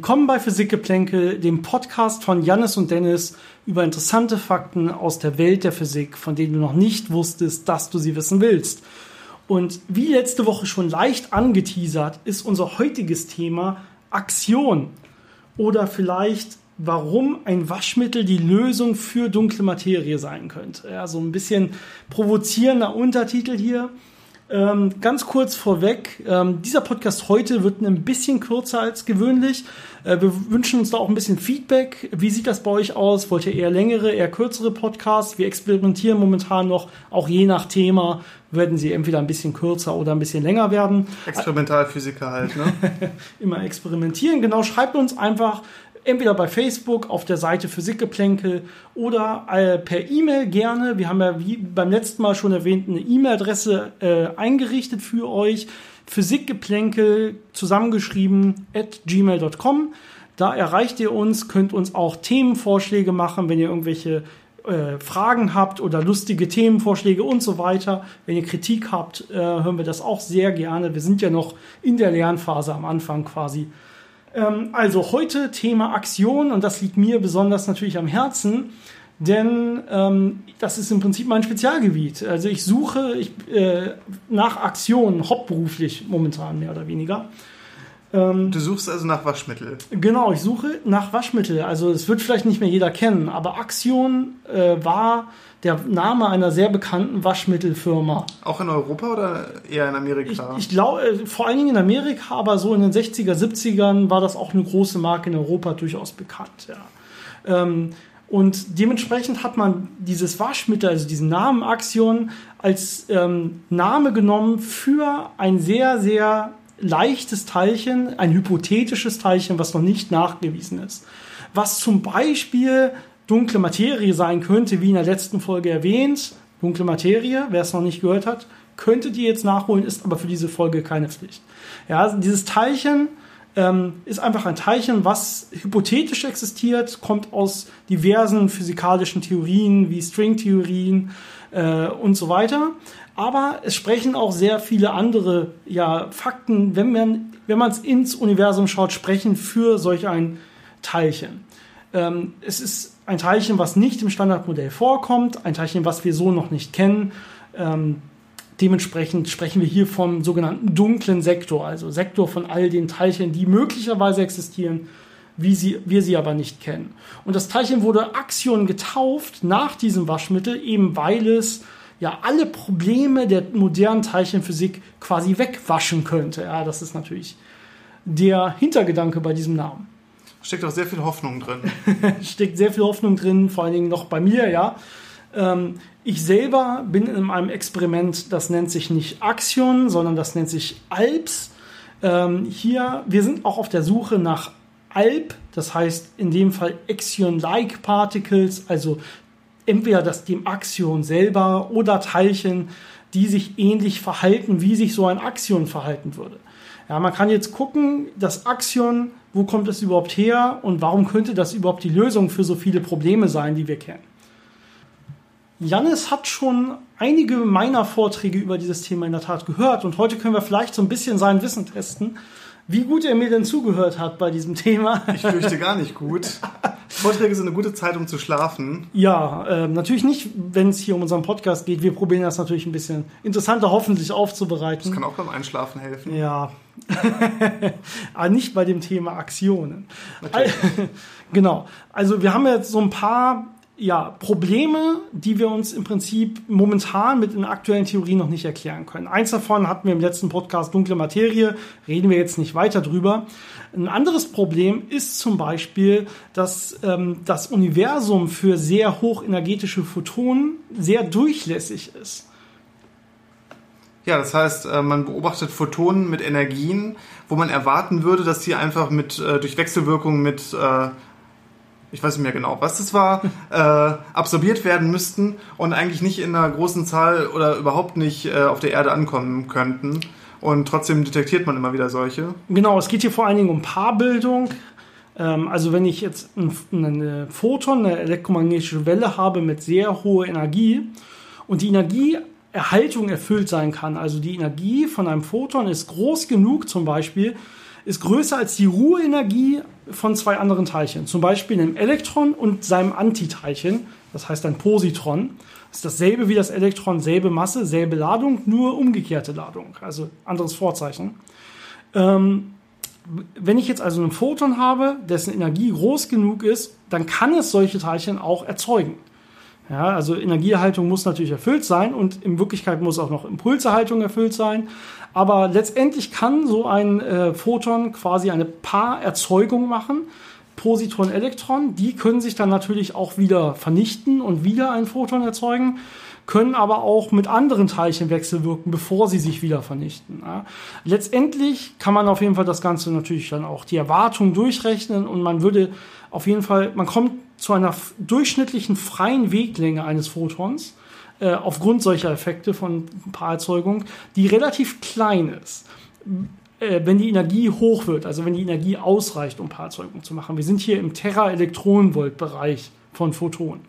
Willkommen bei Physikgeplänkel, dem Podcast von Jannis und Dennis über interessante Fakten aus der Welt der Physik, von denen du noch nicht wusstest, dass du sie wissen willst. Und wie letzte Woche schon leicht angeteasert, ist unser heutiges Thema Aktion. Oder vielleicht, warum ein Waschmittel die Lösung für dunkle Materie sein könnte. Ja, so ein bisschen provozierender Untertitel hier. Ähm, ganz kurz vorweg, ähm, dieser Podcast heute wird ein bisschen kürzer als gewöhnlich. Äh, wir wünschen uns da auch ein bisschen Feedback. Wie sieht das bei euch aus? Wollt ihr eher längere, eher kürzere Podcasts? Wir experimentieren momentan noch, auch je nach Thema werden sie entweder ein bisschen kürzer oder ein bisschen länger werden. Experimentalphysiker halt, ne? Immer experimentieren. Genau, schreibt uns einfach entweder bei Facebook auf der Seite Physikgeplänkel oder äh, per E-Mail gerne. Wir haben ja wie beim letzten Mal schon erwähnt eine E-Mail-Adresse äh, eingerichtet für euch. Physikgeplänkel zusammengeschrieben at gmail.com. Da erreicht ihr uns, könnt uns auch Themenvorschläge machen, wenn ihr irgendwelche äh, Fragen habt oder lustige Themenvorschläge und so weiter. Wenn ihr Kritik habt, äh, hören wir das auch sehr gerne. Wir sind ja noch in der Lernphase am Anfang quasi. Ähm, also heute Thema Aktion und das liegt mir besonders natürlich am Herzen, denn ähm, das ist im Prinzip mein Spezialgebiet. Also ich suche ich, äh, nach Aktionen hauptberuflich momentan mehr oder weniger. Ähm, du suchst also nach Waschmittel. Genau, ich suche nach Waschmittel. Also es wird vielleicht nicht mehr jeder kennen, aber Axion äh, war der Name einer sehr bekannten Waschmittelfirma. Auch in Europa oder eher in Amerika? Ich, ich glaube, äh, vor allen Dingen in Amerika, aber so in den 60er, 70ern war das auch eine große Marke in Europa durchaus bekannt. Ja. Ähm, und dementsprechend hat man dieses Waschmittel, also diesen Namen Axion, als ähm, Name genommen für ein sehr, sehr leichtes Teilchen, ein hypothetisches Teilchen, was noch nicht nachgewiesen ist. Was zum Beispiel dunkle Materie sein könnte, wie in der letzten Folge erwähnt. Dunkle Materie, wer es noch nicht gehört hat, könntet ihr jetzt nachholen, ist aber für diese Folge keine Pflicht. Ja, dieses Teilchen ähm, ist einfach ein Teilchen, was hypothetisch existiert, kommt aus diversen physikalischen Theorien wie Stringtheorien äh, und so weiter. Aber es sprechen auch sehr viele andere ja, Fakten, wenn man wenn man es ins Universum schaut, sprechen für solch ein Teilchen. Ähm, es ist ein Teilchen, was nicht im Standardmodell vorkommt, ein Teilchen, was wir so noch nicht kennen. Ähm, dementsprechend sprechen wir hier vom sogenannten dunklen Sektor, also Sektor von all den Teilchen, die möglicherweise existieren, wie sie, wir sie aber nicht kennen. Und das Teilchen wurde Axion getauft nach diesem Waschmittel, eben weil es ja alle Probleme der modernen Teilchenphysik quasi wegwaschen könnte. Ja, das ist natürlich der Hintergedanke bei diesem Namen. Steckt auch sehr viel Hoffnung drin. Steckt sehr viel Hoffnung drin, vor allen Dingen noch bei mir, ja. Ähm, ich selber bin in einem Experiment, das nennt sich nicht Axion, sondern das nennt sich ALPS. Ähm, hier, wir sind auch auf der Suche nach ALP, das heißt in dem Fall Axion-like Particles, also entweder das dem Axion selber oder Teilchen, die sich ähnlich verhalten, wie sich so ein Axion verhalten würde. Ja, man kann jetzt gucken, das Axion, wo kommt es überhaupt her und warum könnte das überhaupt die Lösung für so viele Probleme sein, die wir kennen. Jannis hat schon einige meiner Vorträge über dieses Thema in der Tat gehört und heute können wir vielleicht so ein bisschen sein Wissen testen wie gut er mir denn zugehört hat bei diesem Thema. Ich fürchte gar nicht gut. Vorträge sind eine gute Zeit, um zu schlafen. Ja, äh, natürlich nicht, wenn es hier um unseren Podcast geht. Wir probieren das natürlich ein bisschen interessanter hoffentlich aufzubereiten. Das kann auch beim Einschlafen helfen. Ja. Aber nicht bei dem Thema Aktionen. Natürlich. genau. Also wir haben jetzt so ein paar ja, Probleme, die wir uns im Prinzip momentan mit den aktuellen Theorien noch nicht erklären können. Eins davon hatten wir im letzten Podcast dunkle Materie, reden wir jetzt nicht weiter drüber. Ein anderes Problem ist zum Beispiel, dass ähm, das Universum für sehr hochenergetische Photonen sehr durchlässig ist. Ja, das heißt, äh, man beobachtet Photonen mit Energien, wo man erwarten würde, dass sie einfach mit äh, durch Wechselwirkung mit äh, ich weiß nicht mehr genau, was das war, äh, absorbiert werden müssten und eigentlich nicht in einer großen Zahl oder überhaupt nicht äh, auf der Erde ankommen könnten. Und trotzdem detektiert man immer wieder solche. Genau, es geht hier vor allen Dingen um Paarbildung. Ähm, also wenn ich jetzt ein, eine Photon, eine elektromagnetische Welle habe mit sehr hoher Energie und die Energieerhaltung erfüllt sein kann, also die Energie von einem Photon ist groß genug zum Beispiel, ist größer als die Ruheenergie von zwei anderen Teilchen, zum Beispiel einem Elektron und seinem Antiteilchen, das heißt ein Positron. Das ist dasselbe wie das Elektron, selbe Masse, selbe Ladung, nur umgekehrte Ladung, also anderes Vorzeichen. Ähm, wenn ich jetzt also einen Photon habe, dessen Energie groß genug ist, dann kann es solche Teilchen auch erzeugen. Ja, also Energieerhaltung muss natürlich erfüllt sein und in Wirklichkeit muss auch noch Impulserhaltung erfüllt sein. Aber letztendlich kann so ein äh, Photon quasi eine Paarerzeugung machen. Positron, Elektron, die können sich dann natürlich auch wieder vernichten und wieder ein Photon erzeugen können aber auch mit anderen Teilchen wechselwirken, bevor sie sich wieder vernichten. Ja. Letztendlich kann man auf jeden Fall das Ganze natürlich dann auch die Erwartung durchrechnen und man würde auf jeden Fall, man kommt zu einer durchschnittlichen freien Weglänge eines Photons äh, aufgrund solcher Effekte von Paarerzeugung, die relativ klein ist äh, wenn die Energie hoch wird, also wenn die Energie ausreicht, um Paarerzeugung zu machen. Wir sind hier im Tera-Elektronenvolt-Bereich von Photonen.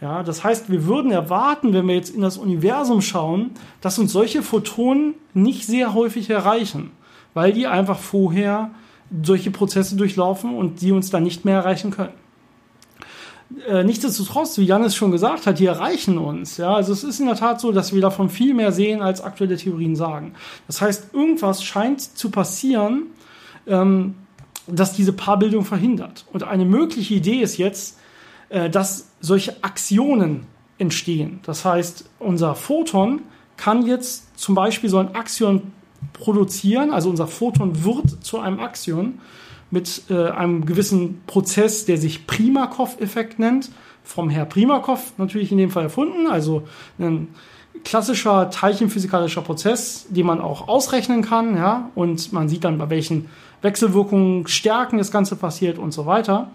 Ja, das heißt, wir würden erwarten, wenn wir jetzt in das Universum schauen, dass uns solche Photonen nicht sehr häufig erreichen, weil die einfach vorher solche Prozesse durchlaufen und die uns dann nicht mehr erreichen können. Äh, nichtsdestotrotz, wie Janis schon gesagt hat, die erreichen uns. Ja, also es ist in der Tat so, dass wir davon viel mehr sehen, als aktuelle Theorien sagen. Das heißt, irgendwas scheint zu passieren, ähm, das diese Paarbildung verhindert. Und eine mögliche Idee ist jetzt, äh, dass solche Aktionen entstehen. Das heißt, unser Photon kann jetzt zum Beispiel so ein Axion produzieren, also unser Photon wird zu einem Axion mit äh, einem gewissen Prozess, der sich Primakov-Effekt nennt, vom Herr Primakov natürlich in dem Fall erfunden, also ein klassischer teilchenphysikalischer Prozess, den man auch ausrechnen kann, ja, und man sieht dann, bei welchen Wechselwirkungen, Stärken das Ganze passiert und so weiter.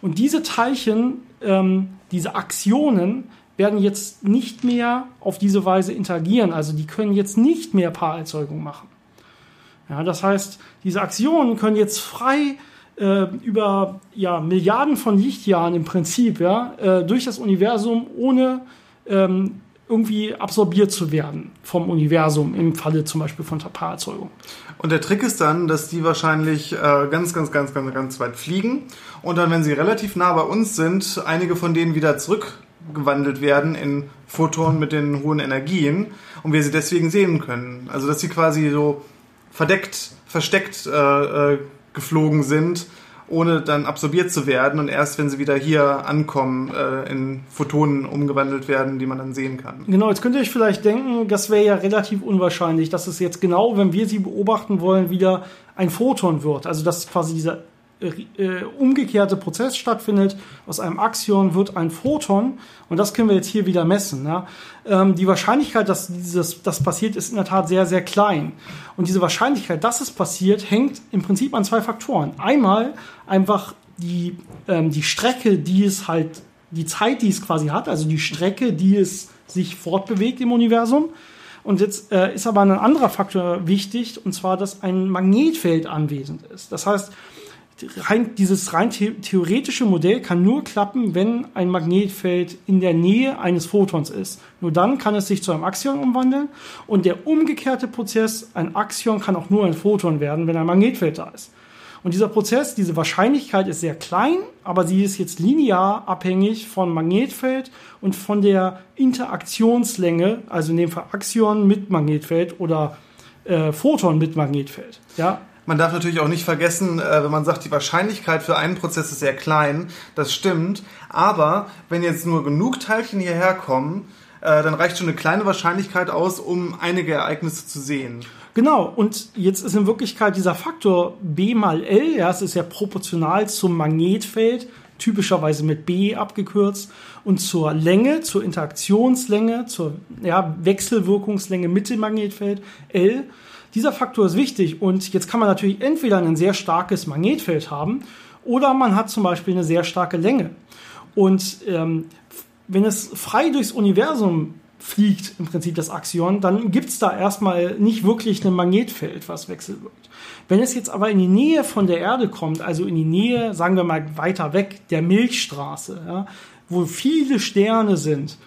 Und diese Teilchen, ähm, diese Aktionen, werden jetzt nicht mehr auf diese Weise interagieren. Also die können jetzt nicht mehr Paarerzeugung machen. Ja, das heißt, diese Aktionen können jetzt frei äh, über ja, Milliarden von Lichtjahren im Prinzip ja, äh, durch das Universum ohne ähm, irgendwie absorbiert zu werden vom Universum im Falle zum Beispiel von Paarerzeugung. Und der Trick ist dann, dass die wahrscheinlich äh, ganz, ganz, ganz, ganz, ganz weit fliegen und dann, wenn sie relativ nah bei uns sind, einige von denen wieder zurückgewandelt werden in Photonen mit den hohen Energien und wir sie deswegen sehen können. Also dass sie quasi so verdeckt, versteckt äh, äh, geflogen sind ohne dann absorbiert zu werden und erst wenn sie wieder hier ankommen, äh, in Photonen umgewandelt werden, die man dann sehen kann. Genau, jetzt könnt ihr euch vielleicht denken, das wäre ja relativ unwahrscheinlich, dass es jetzt genau, wenn wir sie beobachten wollen, wieder ein Photon wird. Also dass quasi dieser äh, umgekehrte Prozess stattfindet. Aus einem Axion wird ein Photon und das können wir jetzt hier wieder messen. Ja? Ähm, die Wahrscheinlichkeit, dass dieses, das passiert, ist in der Tat sehr, sehr klein. Und diese Wahrscheinlichkeit, dass es passiert, hängt im Prinzip an zwei Faktoren. Einmal einfach die, ähm, die Strecke, die es halt, die Zeit, die es quasi hat, also die Strecke, die es sich fortbewegt im Universum. Und jetzt äh, ist aber ein anderer Faktor wichtig, und zwar, dass ein Magnetfeld anwesend ist. Das heißt, rein, dieses rein theoretische Modell kann nur klappen, wenn ein Magnetfeld in der Nähe eines Photons ist. Nur dann kann es sich zu einem Axion umwandeln und der umgekehrte Prozess, ein Axion kann auch nur ein Photon werden, wenn ein Magnetfeld da ist. Und dieser Prozess, diese Wahrscheinlichkeit ist sehr klein, aber sie ist jetzt linear abhängig von Magnetfeld und von der Interaktionslänge, also in dem Fall Axion mit Magnetfeld oder äh, Photon mit Magnetfeld. Ja, man darf natürlich auch nicht vergessen, äh, wenn man sagt, die Wahrscheinlichkeit für einen Prozess ist sehr klein, das stimmt. Aber wenn jetzt nur genug Teilchen hierher kommen, äh, dann reicht schon eine kleine Wahrscheinlichkeit aus, um einige Ereignisse zu sehen. Genau, und jetzt ist in Wirklichkeit dieser Faktor B mal L, ja, es ist ja proportional zum Magnetfeld, typischerweise mit B abgekürzt, und zur Länge, zur Interaktionslänge, zur ja, Wechselwirkungslänge mit dem Magnetfeld L. Dieser Faktor ist wichtig und jetzt kann man natürlich entweder ein sehr starkes Magnetfeld haben oder man hat zum Beispiel eine sehr starke Länge. Und ähm, wenn es frei durchs Universum fliegt, im Prinzip das Axion, dann gibt es da erstmal nicht wirklich ein Magnetfeld, was wechselwirkt. Wenn es jetzt aber in die Nähe von der Erde kommt, also in die Nähe, sagen wir mal weiter weg, der Milchstraße, ja, wo viele Sterne sind,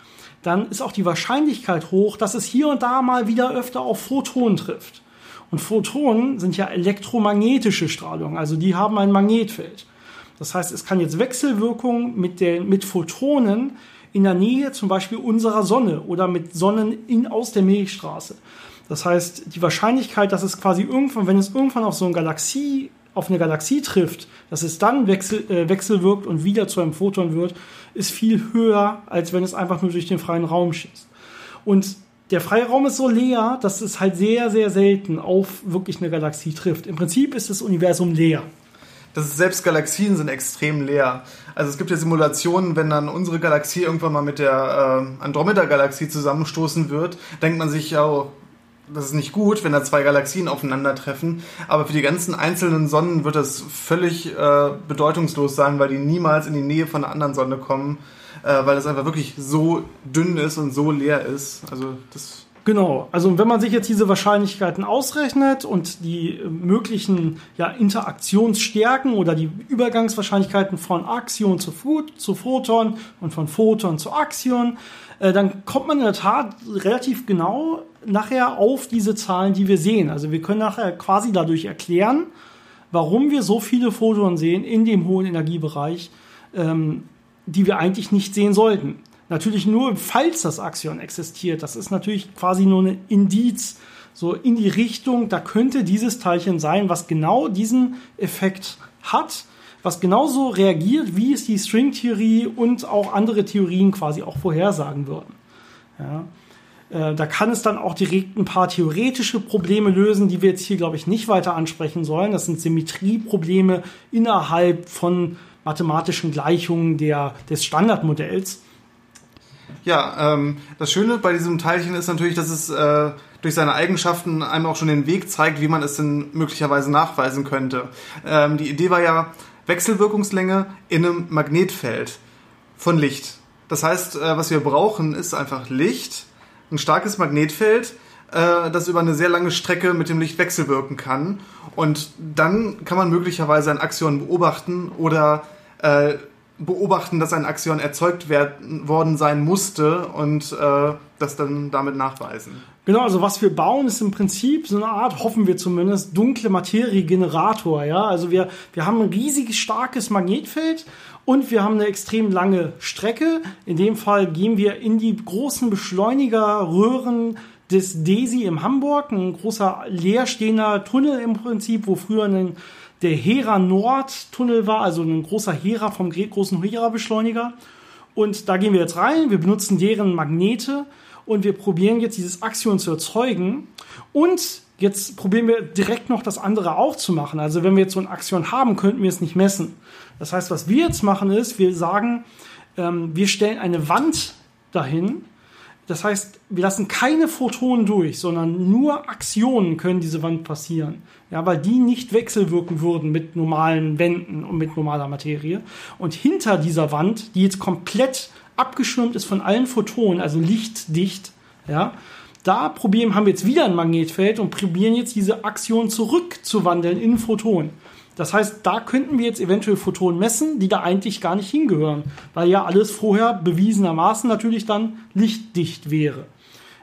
dann ist auch die Wahrscheinlichkeit hoch, dass es hier und da mal wieder öfter auf Photonen trifft. Und Photonen sind ja elektromagnetische Strahlung, also die haben ein Magnetfeld. Das heißt, es kann jetzt Wechselwirkungen mit, den, mit Photonen in der Nähe zum Beispiel unserer Sonne oder mit Sonnen in, aus der Milchstraße. Das heißt, die Wahrscheinlichkeit, dass es quasi irgendwann, wenn es irgendwann auf so eine Galaxie, auf eine Galaxie trifft, dass es dann wechsel, äh, wechselwirkt und wieder zu einem Photon wird, ist viel höher, als wenn es einfach nur durch den freien Raum schießt. Und der freie Raum ist so leer, dass es halt sehr, sehr selten auf wirklich eine Galaxie trifft. Im Prinzip ist das Universum leer das ist, selbst Galaxien sind extrem leer. Also es gibt ja Simulationen, wenn dann unsere Galaxie irgendwann mal mit der äh, Andromeda-Galaxie zusammenstoßen wird, denkt man sich, oh, das ist nicht gut, wenn da zwei Galaxien aufeinandertreffen. Aber für die ganzen einzelnen Sonnen wird das völlig äh, bedeutungslos sein, weil die niemals in die Nähe von einer anderen Sonne kommen, äh, weil es einfach wirklich so dünn ist und so leer ist. Also das Genau, also wenn man sich jetzt diese Wahrscheinlichkeiten ausrechnet und die möglichen ja, Interaktionsstärken oder die Übergangswahrscheinlichkeiten von Axion zu, zu Photon und von Photon zu Axion, äh, dann kommt man in der Tat relativ genau nachher auf diese Zahlen, die wir sehen. Also wir können nachher quasi dadurch erklären, warum wir so viele Photonen sehen in dem hohen Energiebereich, ähm, die wir eigentlich nicht sehen sollten. Natürlich nur, falls das Axion existiert. Das ist natürlich quasi nur ein Indiz, so in die Richtung, da könnte dieses Teilchen sein, was genau diesen Effekt hat, was genauso reagiert, wie es die Stringtheorie und auch andere Theorien quasi auch vorhersagen würden. Ja. Äh, da kann es dann auch direkt ein paar theoretische Probleme lösen, die wir jetzt hier, glaube ich, nicht weiter ansprechen sollen. Das sind Symmetrieprobleme innerhalb von mathematischen Gleichungen der, des Standardmodells. Ja, ähm, das Schöne bei diesem Teilchen ist natürlich, dass es äh, durch seine Eigenschaften einem auch schon den Weg zeigt, wie man es denn möglicherweise nachweisen könnte. Ähm, die Idee war ja Wechselwirkungslänge in einem Magnetfeld von Licht. Das heißt, äh, was wir brauchen, ist einfach Licht, ein starkes Magnetfeld, äh, das über eine sehr lange Strecke mit dem Licht wechselwirken kann. Und dann kann man möglicherweise ein Axion beobachten oder äh, beobachten, dass ein Axion erzeugt werden, worden sein musste und äh, das dann damit nachweisen. Genau, also was wir bauen, ist im Prinzip so eine Art, hoffen wir zumindest, dunkle Materie-Generator. Ja? Also wir, wir haben ein riesiges, starkes Magnetfeld und wir haben eine extrem lange Strecke. In dem Fall gehen wir in die großen Beschleunigerröhren des DESI in Hamburg, ein großer leerstehender Tunnel im Prinzip, wo früher ein der Hera Nord Tunnel war, also ein großer Hera vom großen Hera Beschleuniger. Und da gehen wir jetzt rein, wir benutzen deren Magnete und wir probieren jetzt dieses Axion zu erzeugen. Und jetzt probieren wir direkt noch das andere auch zu machen. Also wenn wir jetzt so ein Axion haben, könnten wir es nicht messen. Das heißt, was wir jetzt machen ist, wir sagen, ähm, wir stellen eine Wand dahin, das heißt, wir lassen keine Photonen durch, sondern nur Aktionen können diese Wand passieren. Ja, weil die nicht wechselwirken würden mit normalen Wänden und mit normaler Materie. Und hinter dieser Wand, die jetzt komplett abgeschirmt ist von allen Photonen, also lichtdicht, ja, da probieren, haben wir jetzt wieder ein Magnetfeld und probieren jetzt diese Aktion zurückzuwandeln in Photonen. Das heißt, da könnten wir jetzt eventuell Photonen messen, die da eigentlich gar nicht hingehören, weil ja alles vorher bewiesenermaßen natürlich dann lichtdicht wäre.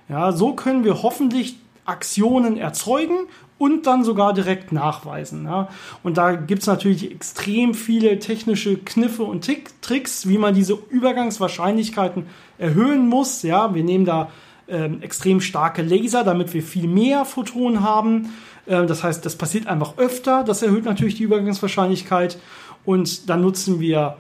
Ja, so können wir hoffentlich Aktionen erzeugen und dann sogar direkt nachweisen. Ja. Und da gibt es natürlich extrem viele technische Kniffe und Tricks, wie man diese Übergangswahrscheinlichkeiten erhöhen muss. Ja, wir nehmen da ähm, extrem starke Laser, damit wir viel mehr Photonen haben. Äh, das heißt, das passiert einfach öfter. Das erhöht natürlich die Übergangswahrscheinlichkeit. Und dann nutzen wir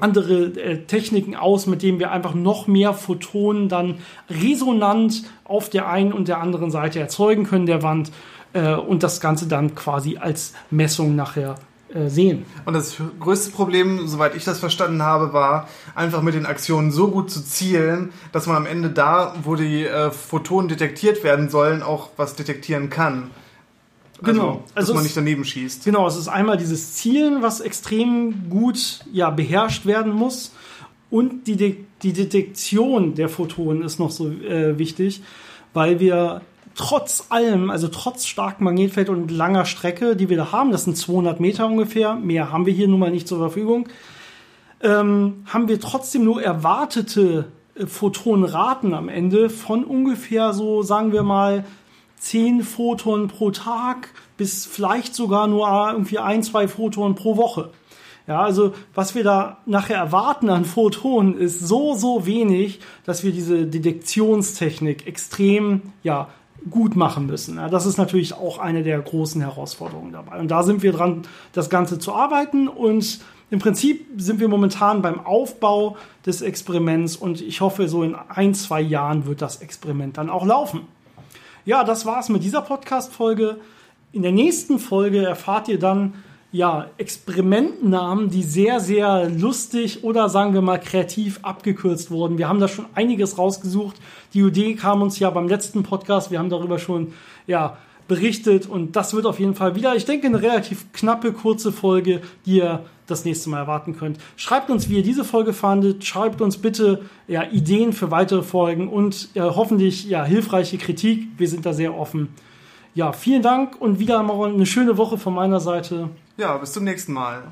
andere äh, Techniken aus, mit denen wir einfach noch mehr Photonen dann resonant auf der einen und der anderen Seite erzeugen können der Wand äh, und das Ganze dann quasi als Messung nachher äh, sehen. Und das größte Problem, soweit ich das verstanden habe, war einfach mit den Aktionen so gut zu zielen, dass man am Ende da, wo die Photonen detektiert werden sollen, auch was detektieren kann. Genau. Also, dass also man nicht daneben schießt. Genau, es ist einmal dieses Zielen, was extrem gut ja, beherrscht werden muss. Und die, De die Detektion der Photonen ist noch so äh, wichtig, weil wir trotz allem, also trotz starkem Magnetfeld und langer Strecke, die wir da haben, das sind 200 Meter ungefähr, mehr haben wir hier nun mal nicht zur Verfügung, ähm, haben wir trotzdem nur erwartete äh, Photonenraten am Ende von ungefähr so, sagen wir mal, 10 Photonen pro Tag bis vielleicht sogar nur irgendwie ein, zwei Photonen pro Woche. Ja, also was wir da nachher erwarten an Photonen ist so, so wenig, dass wir diese Detektionstechnik extrem, ja, gut machen müssen. Ja, das ist natürlich auch eine der großen Herausforderungen dabei. Und da sind wir dran, das Ganze zu arbeiten und im Prinzip sind wir momentan beim Aufbau des Experiments und ich hoffe, so in ein, zwei Jahren wird das Experiment dann auch laufen. Ja, das war's mit dieser Podcast-Folge. In der nächsten Folge erfahrt ihr dann, ja, Experimentnamen, die sehr, sehr lustig oder sagen wir mal kreativ abgekürzt wurden. Wir haben da schon einiges rausgesucht. Die Idee kam uns ja beim letzten Podcast. Wir haben darüber schon, ja, berichtet und das wird auf jeden Fall wieder, ich denke, eine relativ knappe, kurze Folge, die ihr das nächste Mal erwarten könnt. Schreibt uns, wie ihr diese Folge fandet. Schreibt uns bitte ja, Ideen für weitere Folgen und ja, hoffentlich ja, hilfreiche Kritik. Wir sind da sehr offen. Ja, vielen Dank und wieder mal eine schöne Woche von meiner Seite. Ja, bis zum nächsten Mal.